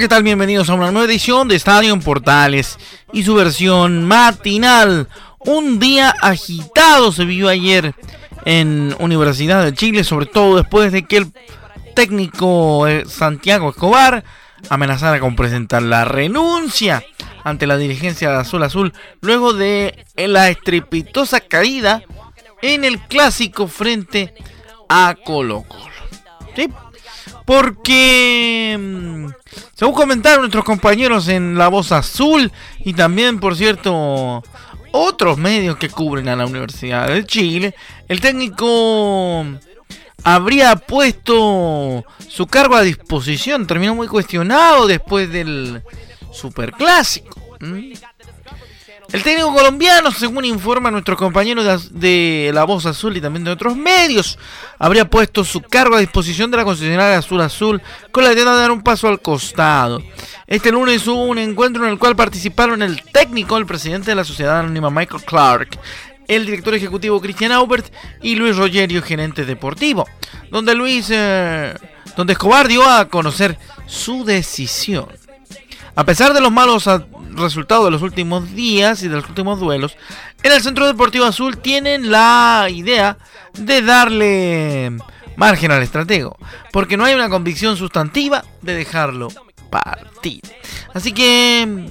¿Qué tal? Bienvenidos a una nueva edición de Estadio en Portales y su versión matinal. Un día agitado se vivió ayer en Universidad de Chile, sobre todo después de que el técnico eh, Santiago Escobar amenazara con presentar la renuncia ante la dirigencia de Azul Azul luego de la estrepitosa caída en el clásico frente a Colo Colo. ¿Sí? Porque, mm, según comentaron nuestros compañeros en La Voz Azul y también, por cierto, otros medios que cubren a la Universidad de Chile, el técnico habría puesto su cargo a disposición. Terminó muy cuestionado después del superclásico. El técnico colombiano, según informa nuestro compañero de, La Voz Azul y también de otros medios, habría puesto su cargo a disposición de la concesionaria Azul Azul con la idea de dar un paso al costado. Este lunes hubo un encuentro en el cual participaron el técnico, el presidente de la sociedad anónima Michael Clark, el director ejecutivo Cristian Aubert y Luis Rogerio, gerente deportivo, donde Luis, eh, donde Escobar dio a conocer su decisión. A pesar de los malos resultados de los últimos días y de los últimos duelos, en el Centro Deportivo Azul tienen la idea de darle margen al estratego, porque no hay una convicción sustantiva de dejarlo partir. Así que,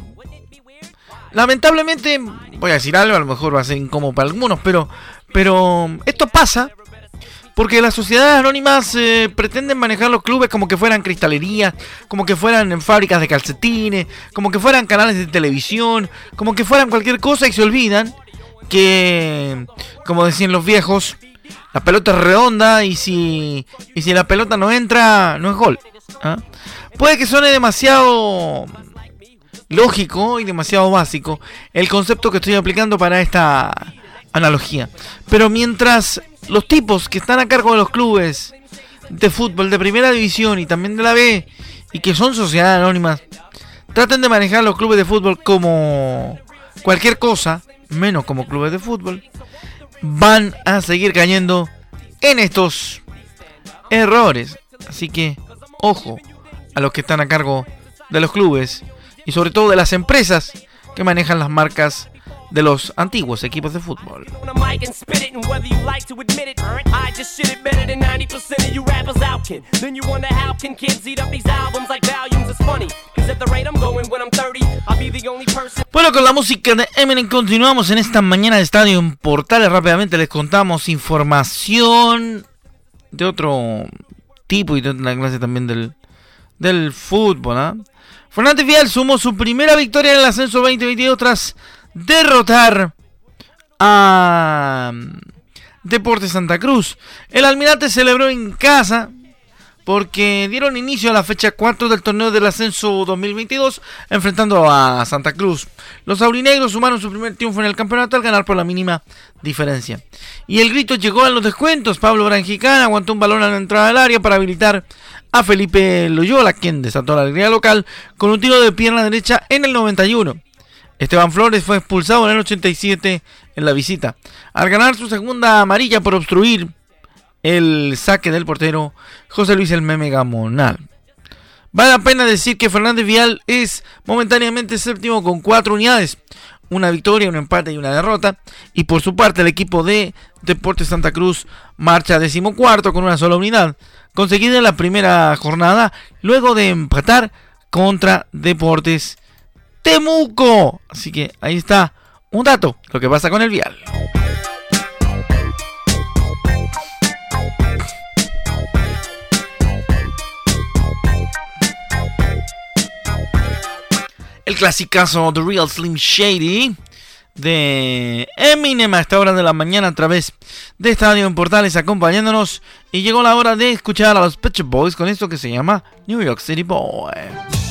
lamentablemente, voy a decir algo, a lo mejor va a ser incómodo para algunos, pero, pero esto pasa porque las sociedades anónimas eh, pretenden manejar los clubes como que fueran cristalerías, como que fueran fábricas de calcetines, como que fueran canales de televisión, como que fueran cualquier cosa y se olvidan que, como decían los viejos, la pelota es redonda y si, y si la pelota no entra, no es gol. ¿ah? Puede que suene demasiado lógico y demasiado básico el concepto que estoy aplicando para esta analogía. Pero mientras los tipos que están a cargo de los clubes de fútbol de primera división y también de la B y que son sociedades anónimas traten de manejar los clubes de fútbol como cualquier cosa, menos como clubes de fútbol, van a seguir cayendo en estos errores. Así que, ojo a los que están a cargo de los clubes y sobre todo de las empresas que manejan las marcas de los antiguos equipos de fútbol. Bueno, con la música de Eminem continuamos en esta mañana de Estadio en Portales. Rápidamente les contamos información de otro tipo y de otra clase también del, del fútbol. ¿ah? Fernández Vial sumó su primera victoria en el ascenso 2022 tras derrotar a Deportes Santa Cruz. El Almirante celebró en casa porque dieron inicio a la fecha 4 del torneo del ascenso 2022 enfrentando a Santa Cruz. Los aurinegros sumaron su primer triunfo en el campeonato al ganar por la mínima diferencia. Y el grito llegó a los descuentos. Pablo Brangicán aguantó un balón a la entrada del área para habilitar a Felipe Loyola, quien desató la alegría local con un tiro de pierna derecha en el 91. Esteban Flores fue expulsado en el 87 en la visita, al ganar su segunda amarilla por obstruir el saque del portero José Luis El Meme Gamonal. Vale la pena decir que Fernández Vial es momentáneamente séptimo con cuatro unidades, una victoria, un empate y una derrota. Y por su parte el equipo de Deportes Santa Cruz marcha decimocuarto con una sola unidad, conseguida en la primera jornada luego de empatar contra Deportes Temuco. Así que ahí está un dato, lo que pasa con el vial. El clasicazo The Real Slim Shady de Eminem a esta hora de la mañana a través de Estadio en Portales acompañándonos y llegó la hora de escuchar a los Pet Boys con esto que se llama New York City Boy.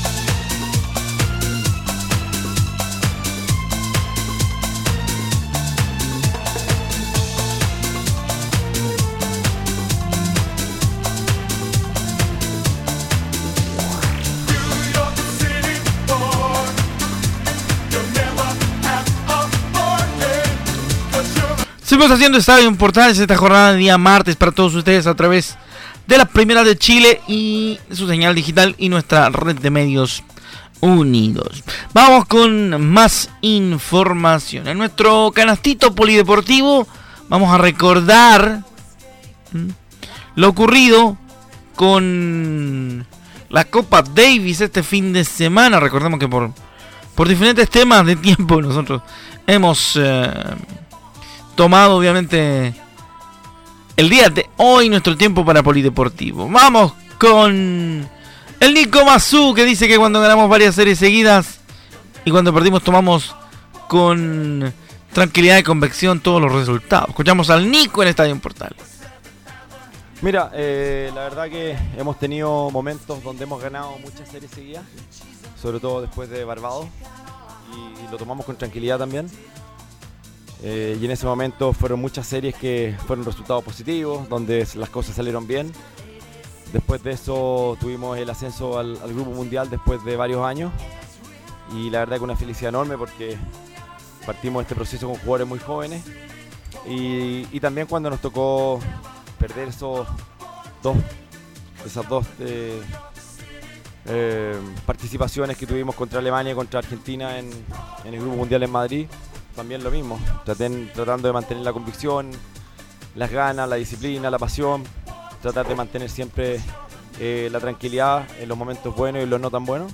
Seguimos haciendo Estadio Portales esta jornada de día martes para todos ustedes a través de la Primera de Chile y su señal digital y nuestra red de medios unidos. Vamos con más información. En nuestro canastito polideportivo vamos a recordar lo ocurrido con la Copa Davis este fin de semana. Recordemos que por, por diferentes temas de tiempo nosotros hemos... Eh, tomado obviamente el día de hoy nuestro tiempo para Polideportivo. Vamos con el Nico Mazú que dice que cuando ganamos varias series seguidas y cuando perdimos tomamos con tranquilidad y convección todos los resultados. Escuchamos al Nico en Estadio Portal. Mira, eh, la verdad que hemos tenido momentos donde hemos ganado muchas series seguidas, sobre todo después de Barbados, y lo tomamos con tranquilidad también. Eh, y en ese momento fueron muchas series que fueron resultados positivos, donde las cosas salieron bien. Después de eso tuvimos el ascenso al, Grupo Mundial después de varios años. Y la verdad que una felicidad enorme porque partimos este proceso con jugadores muy jóvenes. Y, también cuando nos tocó perder esos dos, esas dos eh, eh, participaciones que tuvimos contra Alemania y contra Argentina en el Grupo Mundial en Madrid también lo mismo, tratando de mantener la convicción, las ganas, la disciplina, la pasión, tratar de mantener siempre eh, la tranquilidad en los momentos buenos y los no tan buenos.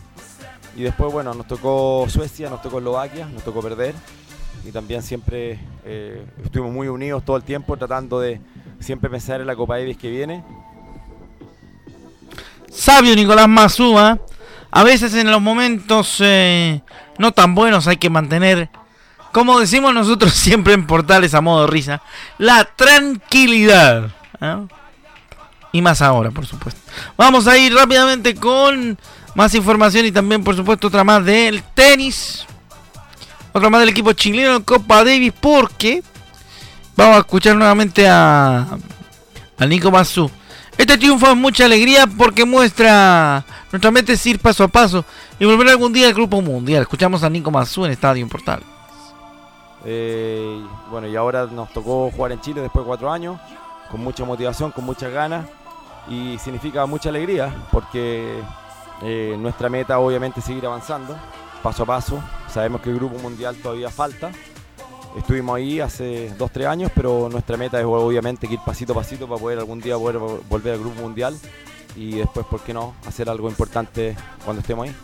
Y después, bueno, nos tocó Suecia, nos tocó Eslovaquia, nos tocó perder. Y también siempre eh, estuvimos muy unidos todo el tiempo, tratando de siempre pensar en la Copa Davis que viene. Sabio Nicolás Mazúa. A veces en los momentos eh, no tan buenos hay que mantener como decimos nosotros siempre en portales a modo risa, la tranquilidad. Y más ahora, por supuesto. Vamos a ir rápidamente con más información y también, por supuesto, otra más del tenis. Otra más del equipo chileno Copa Davis porque vamos a escuchar nuevamente a, a Nico Mazú. Este triunfo es mucha alegría porque muestra nuestra mente es ir paso a paso y volver algún día al grupo mundial. Escuchamos a Nico Mazú en Estadio Portal. Eh, bueno, y ahora nos tocó jugar en Chile después de cuatro años, con mucha motivación, con muchas ganas, y significa mucha alegría, porque eh, nuestra meta obviamente es seguir avanzando, paso a paso. Sabemos que el Grupo Mundial todavía falta. Estuvimos ahí hace dos, tres años, pero nuestra meta es obviamente ir pasito a pasito para poder algún día poder volver al Grupo Mundial y después, ¿por qué no?, hacer algo importante cuando estemos ahí.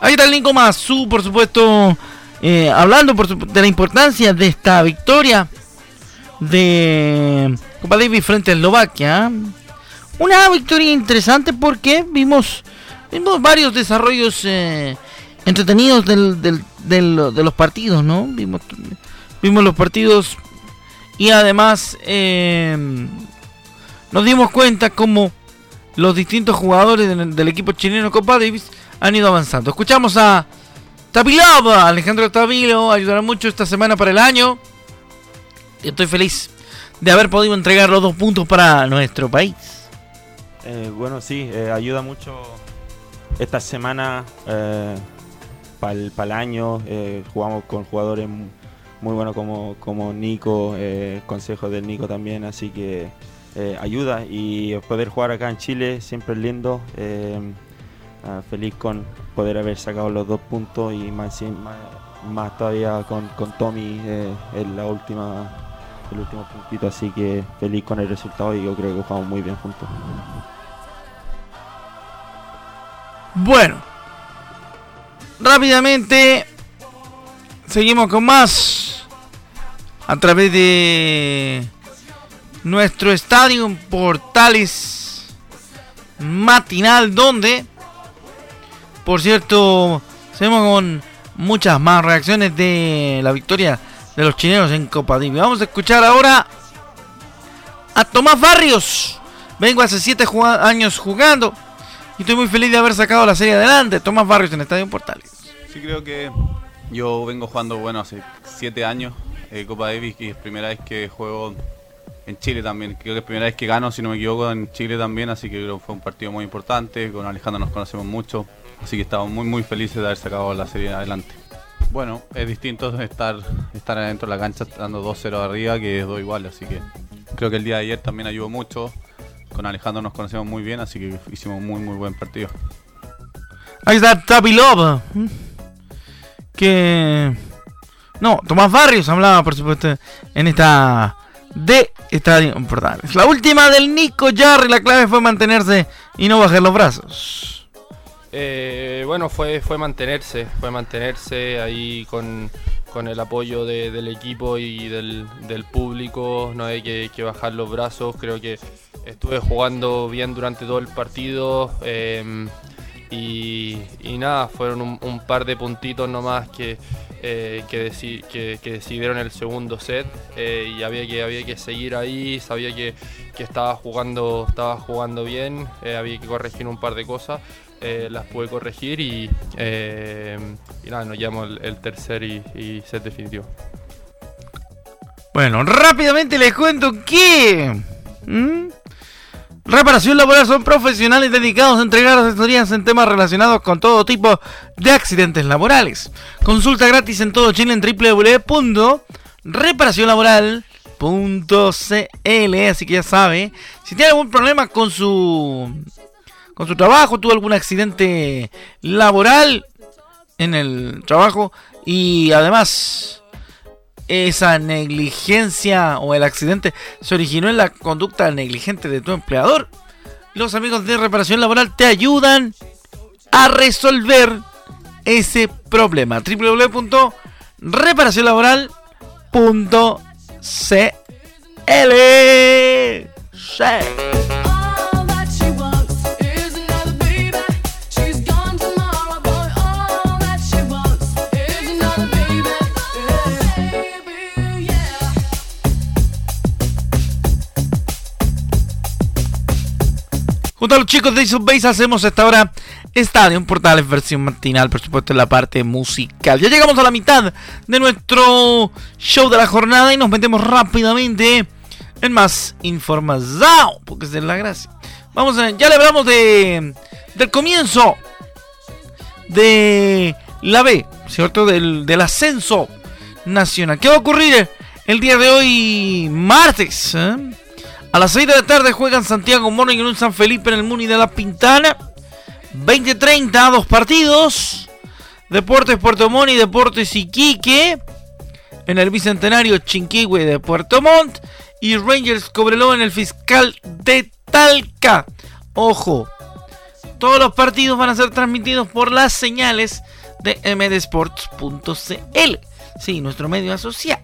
Ahí está el Nico Mazú, por supuesto, eh, hablando de la importancia de esta victoria de Copa Davis frente a Eslovaquia. Una victoria interesante porque vimos, vimos varios desarrollos eh, entretenidos de los partidos, ¿no? Vimos, vimos los partidos y además em, nos dimos cuenta cómo los distintos jugadores del, del equipo chileno Copa Davis han ido avanzando. Escuchamos a Tabilova, Alejandro Tabilo, ayudará mucho esta semana para el año. Estoy feliz de haber podido entregar los dos puntos para nuestro país. Eh, bueno, sí, eh, ayuda mucho esta semana eh, para el, año. jugamos con jugadores muy buenos como, como Nico, consejos del Nico también, así que ayuda. Y poder jugar acá en Chile siempre es lindo. Ah, feliz con poder haber sacado los dos puntos y más, más, todavía con, Tommy eh, en la última el último puntito así que feliz con el resultado y yo creo que jugamos muy bien juntos. Bueno rápidamente seguimos con más a través de nuestro estadio Portales matinal donde por cierto, seguimos con muchas más reacciones de la victoria de los chilenos en Copa Divi. Vamos a escuchar ahora a Tomás Barrios. Vengo hace 7 años jugando y estoy muy feliz de haber sacado la serie adelante. Tomás Barrios en Estadio Portales. Sí, creo que yo vengo jugando, bueno, hace 7 años eh, Copa Davis y es primera vez que juego en Chile también. Creo que es primera vez que gano, si no me equivoco, en Chile también, así que creo que fue un partido muy importante. Con Alejandro nos conocemos mucho, así que estamos muy muy felices de haber sacado la serie adelante. Bueno, es distinto estar, estar adentro de la cancha dando 2-0 arriba que 2 igual, así que creo que el día de ayer también ayudó mucho. Con Alejandro nos conocemos muy bien, así que hicimos muy muy buen partido. Ahí está Tabi Love. Que. No, Tomás Barrios hablaba, por supuesto, en esta de Estadio Portales. La última del Nico Jarry, la clave fue mantenerse y no bajar los brazos. Eh, bueno, fue, fue mantenerse, fue mantenerse ahí con, el apoyo del equipo y del, público, no hay que, bajar los brazos, creo que estuve jugando bien durante todo el partido em, y, nada, fueron un, par de puntitos nomás que, eh, que, decidieron el segundo set. Eh, y había que, había que seguir ahí, sabía que, estaba, jugando, estaba jugando bien, había que corregir un par de cosas. Eh, las pude corregir y, eh, nada, nos llevamos el, tercer y, set definitivo. Bueno, rápidamente les cuento que... Reparación Laboral son profesionales dedicados a entregar asesorías en temas relacionados con todo tipo de accidentes laborales. Consulta gratis en todo Chile en www.reparacionlaboral.cl Así que ya sabe, si tiene algún problema con su con su trabajo, tuvo algún accidente laboral en el trabajo y además esa negligencia o el accidente se originó en la conducta negligente de tu empleador. Los amigos de reparación laboral te ayudan a resolver ese problema. www.reparacionlaboral.cl Junto a los chicos de Base hacemos esta hora Estadio Portales versión matinal, por supuesto en la parte musical. Ya llegamos a la mitad de nuestro show de la jornada y nos metemos rápidamente en más información, porque es de la gracia. Vamos a, ya le hablamos de del comienzo de la B, ¿cierto? Del, del ascenso nacional. ¿Qué va a ocurrir el día de hoy, martes? ¿eh? A las 6 de la tarde juegan Santiago Morning en un San Felipe en el Muni de la Pintana. 20-30, dos partidos. Deportes Puerto Montt y Deportes Iquique. En el Bicentenario Chinquihue de Puerto Montt. Y Rangers Cobreloa en el Fiscal de Talca. Ojo, todos los partidos van a ser transmitidos por las señales de mdsports.cl. Sí, nuestro medio asociado.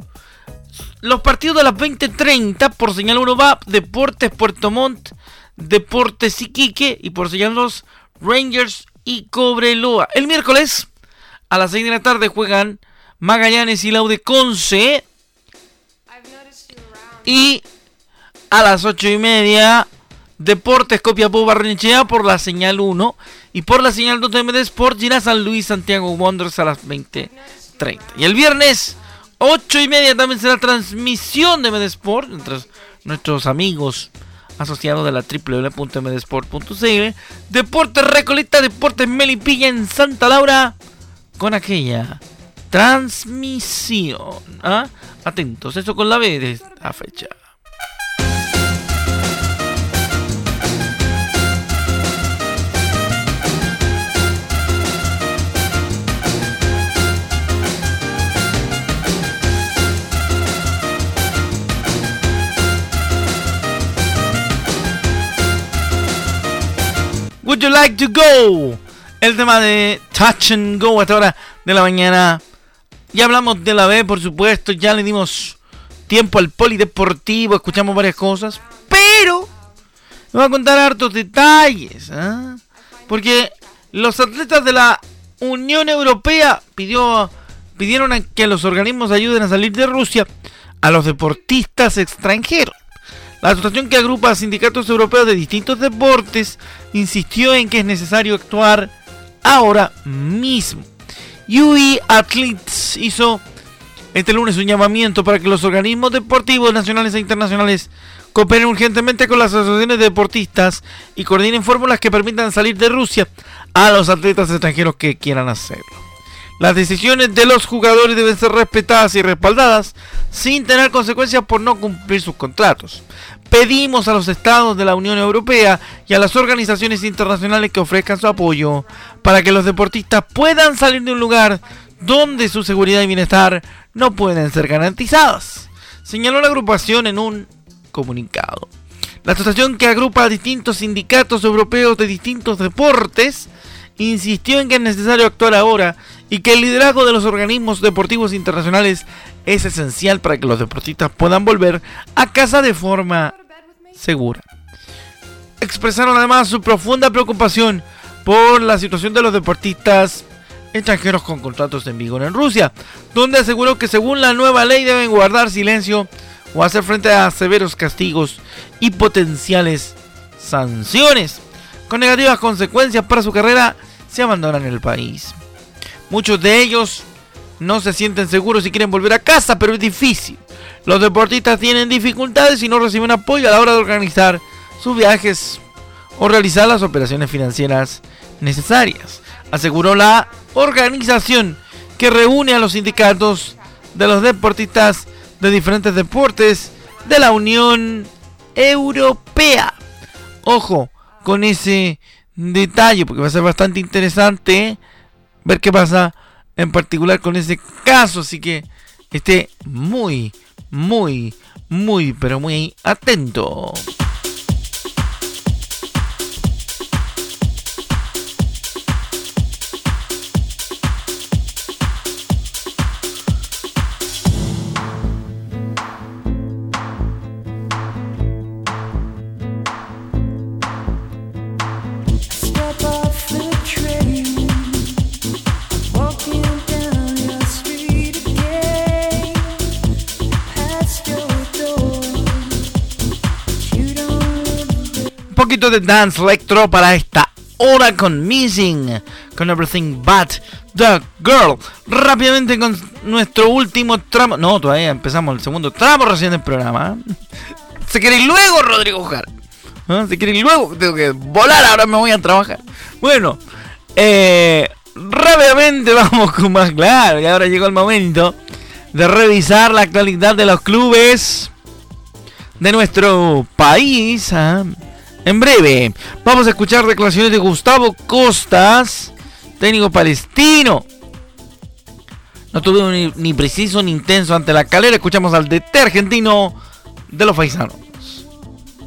Los partidos de las 20:30 por señal 1 va Deportes Puerto Montt, Deportes Iquique y por señal 2 Rangers y Cobreloa. El miércoles a las 6 de la tarde juegan Magallanes y Laude Conce. Y a las 8 y media Deportes Copiapó Barrenechea por la señal 1 y por la señal 2 de MD Sport San Luis Santiago Wanderers a las 20:30. Y el viernes 8 y media también será transmisión de Medesport entre nuestros amigos asociados de la www.medesport.cl. Deportes Recoleta, Deportes Melipilla en Santa Laura con aquella transmisión. ¿ah? Atentos, eso con la B de esta fecha. You like to go? El tema de Touch and Go a esta hora de la mañana. Ya hablamos de la B, por supuesto. Ya le dimos tiempo al polideportivo. Escuchamos varias cosas. Pero me voy a contar hartos detalles. ¿ah? Porque los atletas de la Unión Europea pidió, pidieron a que los organismos ayuden a salir de Rusia a los deportistas extranjeros. La asociación que agrupa sindicatos europeos de distintos deportes insistió en que es necesario actuar ahora mismo. UI Athletes hizo este lunes un llamamiento para que los organismos deportivos nacionales e internacionales cooperen urgentemente con las asociaciones de deportistas y coordinen fórmulas que permitan salir de Rusia a los atletas extranjeros que quieran hacerlo. Las decisiones de los jugadores deben ser respetadas y respaldadas sin tener consecuencias por no cumplir sus contratos. Pedimos a los estados de la Unión Europea y a las organizaciones internacionales que ofrezcan su apoyo para que los deportistas puedan salir de un lugar donde su seguridad y bienestar no pueden ser garantizadas, señaló la agrupación en un comunicado. La asociación que agrupa a distintos sindicatos europeos de distintos deportes insistió en que es necesario actuar ahora y que el liderazgo de los organismos deportivos internacionales es esencial para que los deportistas puedan volver a casa de forma segura. Expresaron además su profunda preocupación por la situación de los deportistas extranjeros con contratos en vigor en Rusia, donde aseguró que según la nueva ley deben guardar silencio o hacer frente a severos castigos y potenciales sanciones. Con negativas consecuencias para su carrera, se abandonan el país. Muchos de ellos no se sienten seguros y quieren volver a casa, pero es difícil. Los deportistas tienen dificultades y no reciben apoyo a la hora de organizar sus viajes o realizar las operaciones financieras necesarias, aseguró la organización que reúne a los sindicatos de los deportistas de diferentes deportes de la Unión Europea. Ojo con ese detalle porque va a ser bastante interesante ver qué pasa en particular con ese caso. Así que esté muy, muy, muy, pero muy atento. De dance electro para esta hora con Missing, con Everything But the Girl. Rápidamente con nuestro último tramo. No, todavía empezamos el segundo tramo recién del programa. Se quiere ir luego, Rodrigo Jar. ¿Ah? Se quiere ir luego, tengo que volar, ahora me voy a trabajar. Bueno, eh, rápidamente vamos con más claro. Y ahora llegó el momento de revisar la actualidad de los clubes de nuestro país. ¿ah? En breve, vamos a escuchar declaraciones de Gustavo Costas, técnico palestino. No tuvo ni, preciso ni intenso ante la calera. Escuchamos al DT argentino de los paisanos.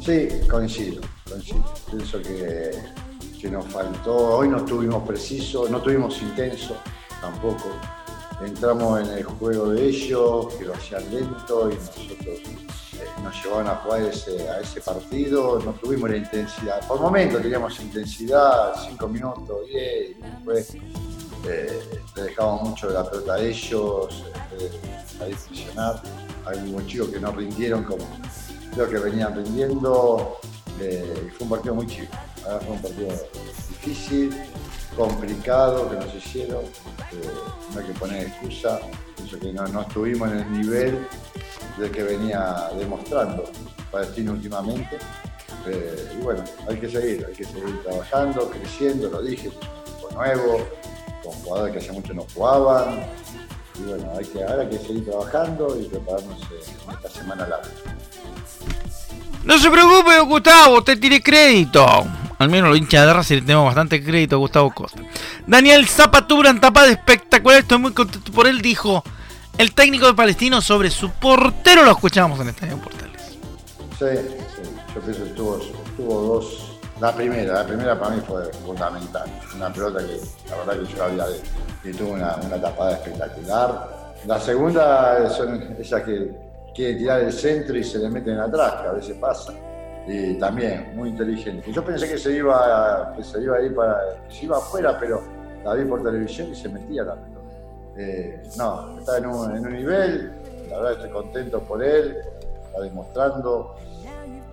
Sí, coincido, coincido. Pienso que, que nos faltó. Hoy no tuvimos preciso, no tuvimos intenso tampoco. Entramos en el juego de ellos, que lo hacían lento y nosotros nos llevaban a jugar a ese partido, no tuvimos la intensidad. Por momentos teníamos intensidad, 5 minutos, 10, y después eh, le mucho de la pelota a ellos, a discusionar. Hay muchos chicos que no rindieron como creo que venían rindiendo, eh, fue un partido muy chico. fue un partido difícil, complicado que nos hicieron, eh, no hay que poner excusa, pienso que no, no estuvimos en el nivel de que venía demostrando Palestina últimamente. Eh, y bueno, hay que seguir, hay que seguir trabajando, creciendo, lo dije, con nuevo, con jugadores que hace mucho no jugaban. Y bueno, hay que, ahora hay que seguir trabajando y prepararnos en esta semana larga. No se preocupe, Gustavo, usted tiene crédito. Al menos los hinchas de raza le tenemos bastante crédito a Gustavo Costa. Daniel Zapatura en tapada espectacular, estoy muy contento por él, dijo el técnico de Palestino sobre su portero. Lo escuchamos en Estadio Portales. Sí, sí, yo pienso que tuvo, dos. La primera, la primera para mí fue fundamental. Una pelota que la verdad que yo había y tuvo una, una tapada espectacular. La segunda son esas que quieren tirar el centro y se le meten atrás, que a veces pasa. Y también muy inteligente. Yo pensé que se iba, que se iba a ir para, que se iba afuera, pero la vi por televisión y se metía la pelota. Eh, no, está en un, nivel, la verdad estoy contento por él, está demostrando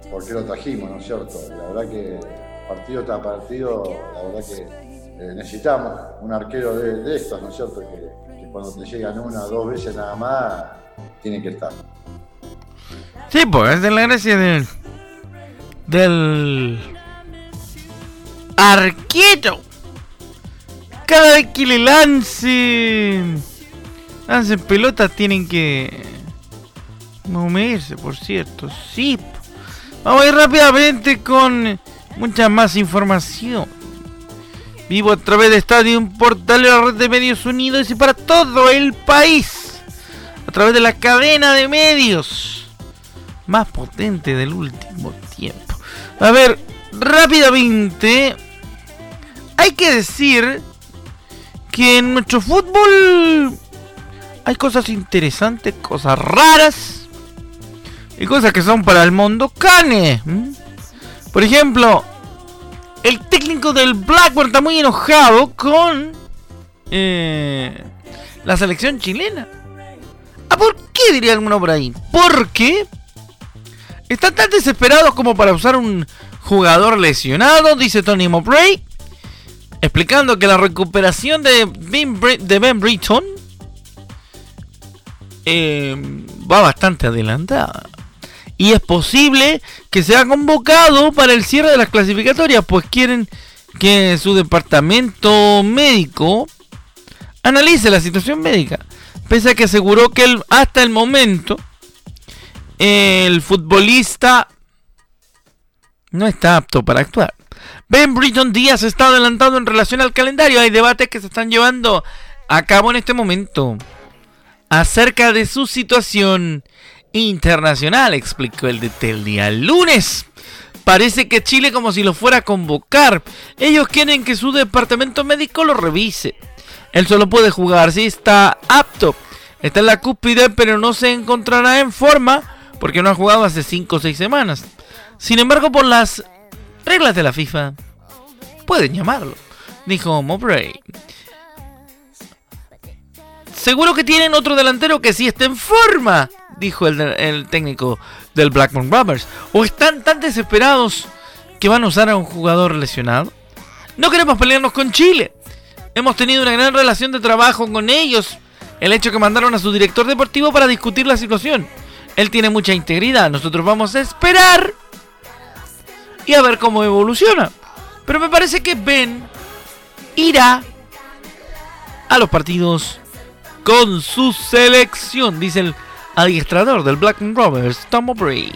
por qué lo trajimos, ¿no es cierto? La verdad que partido tras partido, la verdad que eh, necesitamos un arquero de, estos, ¿no es cierto? Que, cuando te llegan una o dos veces nada más, tiene que estar. Sí, pues es de la gracia del, del arquero. Cada vez que le lancen, lancen pelotas tienen que moverse, por cierto. Sí. Vamos a ir rápidamente con mucha más información. Vivo a través de Estadio Portal de la red de medios unidos y para todo el país. A través de la cadena de medios más potente del último tiempo. A ver, rápidamente. Hay que decir que en nuestro fútbol hay cosas interesantes, cosas raras y cosas que son para el mundo cane. Por ejemplo, el técnico del Blackburn está muy enojado con eh, la selección chilena. ¿Ah, por qué diría alguno por ahí? Porque están tan desesperados como para usar un jugador lesionado, dice Tony Mowbray, explicando que la recuperación de Ben, de Britton eh, va bastante adelantada y es posible que sea convocado para el cierre de las clasificatorias, pues quieren que su departamento médico analice la situación médica, pese a que aseguró que hasta el momento el futbolista no está apto para actuar. Ben Britton Díaz está adelantado en relación al calendario. Hay debates que se están llevando a cabo en este momento acerca de su situación internacional, explicó el de el día lunes. Parece que Chile como si lo fuera a convocar. Ellos quieren que su departamento médico lo revise. Él solo puede jugar si está apto. Está en la cúspide, pero no se encontrará en forma porque no ha jugado hace 5 o 6 semanas. Sin embargo, por las reglas de la FIFA, pueden llamarlo, dijo Mowbray. Seguro que tienen otro delantero que sí está en forma dijo el, técnico del Blackburn Rovers. ¿O están tan desesperados que van a usar a un jugador lesionado? No queremos pelearnos con Chile. Hemos tenido una gran relación de trabajo con ellos. El hecho que mandaron a su director deportivo para discutir la situación. Él tiene mucha integridad. Nosotros vamos a esperar y a ver cómo evoluciona. Pero me parece que Ben irá a los partidos con su selección, dice el adiestrador del Black Rovers, Tom O'Brien.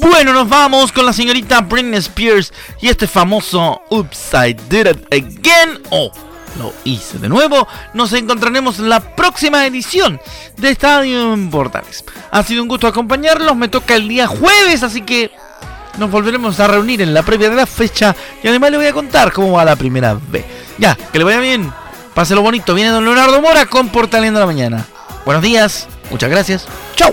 Bueno, nos vamos con la señorita Britney Spears y este famoso Upside Did It Again. Oh lo hice de nuevo. Nos encontraremos en la próxima edición de Estadio Portales. Ha sido un gusto acompañarlos. Me toca el día jueves, así que nos volveremos a reunir en la previa de la fecha. Y además le voy a contar cómo va la primera vez. Ya, que le vaya bien. Páselo bonito. Viene don Leonardo Mora con Portaleando la Mañana. Buenos días. Muchas gracias. Chao.